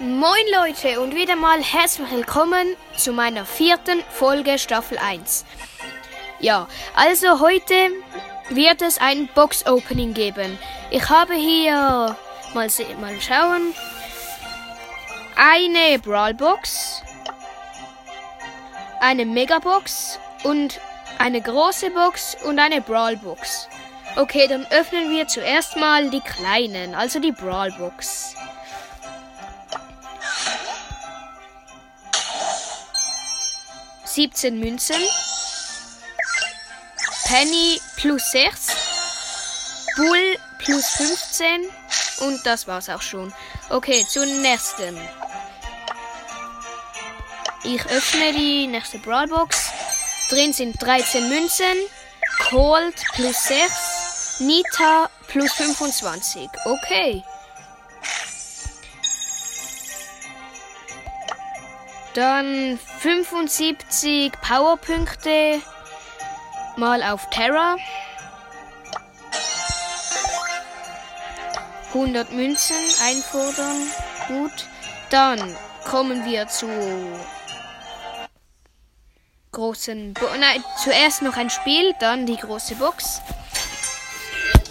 Moin Leute und wieder mal herzlich willkommen zu meiner vierten Folge Staffel 1. Ja, also heute wird es ein Box Opening geben. Ich habe hier mal mal schauen eine Brawl Box, eine Mega Box und eine große Box und eine Brawl Box. Okay, dann öffnen wir zuerst mal die kleinen, also die Brawl Box. 17 Münzen. Penny plus 6. Bull plus 15. Und das war's auch schon. Okay, zur nächsten. Ich öffne die nächste Brawlbox. Drin sind 13 Münzen. Cold plus 6. Nita plus 25. Okay. Dann 75 Powerpunkte mal auf Terra. 100 Münzen einfordern. Gut. Dann kommen wir zu großen. Bo Nein, zuerst noch ein Spiel, dann die große Box.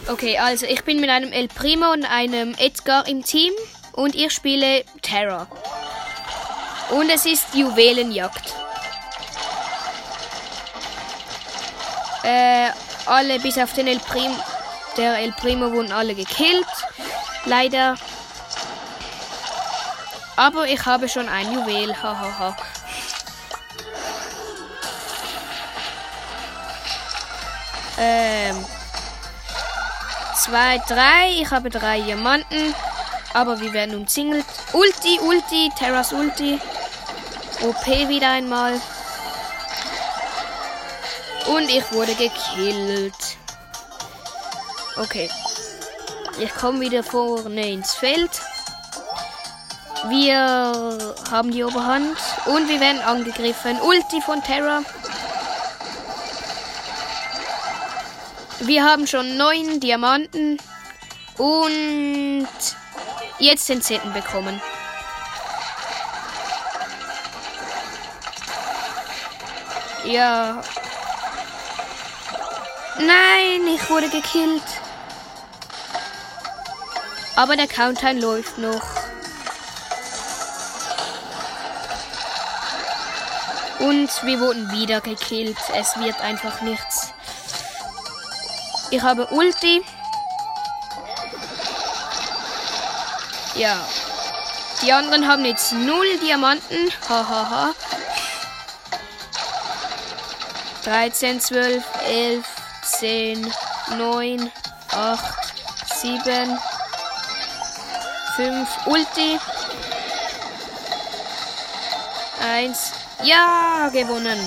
Okay, also ich bin mit einem El Primo und einem Edgar im Team und ich spiele Terra. Und es ist Juwelenjagd. Äh, alle bis auf den El Primo. Der El Primo wurden alle gekillt. Leider. Aber ich habe schon ein Juwel. Hahaha. ähm. Zwei, drei. Ich habe drei Diamanten. Aber wir werden umzingelt. Ulti, Ulti, Terras Ulti. OP wieder einmal. Und ich wurde gekillt. Okay. Ich komme wieder vorne ins Feld. Wir haben die Oberhand. Und wir werden angegriffen. Ulti von Terra. Wir haben schon neun Diamanten. Und jetzt den zehnten bekommen. Ja. Nein, ich wurde gekillt. Aber der Countdown läuft noch. Und wir wurden wieder gekillt. Es wird einfach nichts. Ich habe Ulti. Ja. Die anderen haben jetzt null Diamanten. Hahaha. Ha, ha. 13, 12, 11, 10, 9, 8, 7, 5, Ulti. 1. Ja, gewonnen.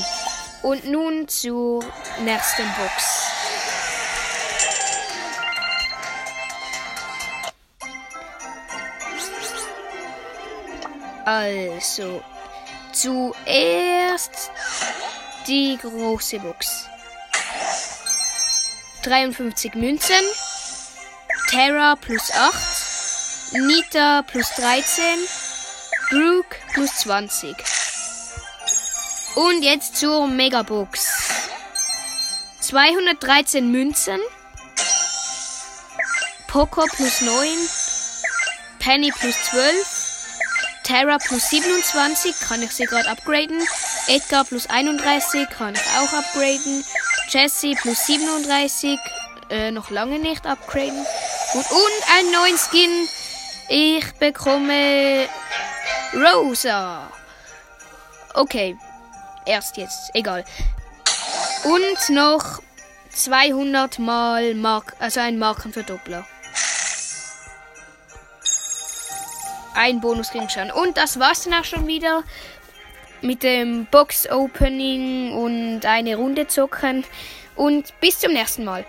Und nun zur nächsten Box. Also, zuerst die große Box. 53 Münzen. Terra plus 8. Nita plus 13. Brooke plus 20. Und jetzt zur Megabox. 213 Münzen. Poco plus 9. Penny plus 12. Terra plus 27 kann ich sie gerade upgraden. Edgar plus 31 kann ich auch upgraden. Jesse plus 37 äh, noch lange nicht upgraden. Gut, und einen neuen Skin. Ich bekomme Rosa. Okay, erst jetzt, egal. Und noch 200 mal Mark, also ein Markenverdoppler. ein Bonus-Gegenstand. Und das war's dann auch schon wieder mit dem Box-Opening und eine Runde zocken. Und bis zum nächsten Mal.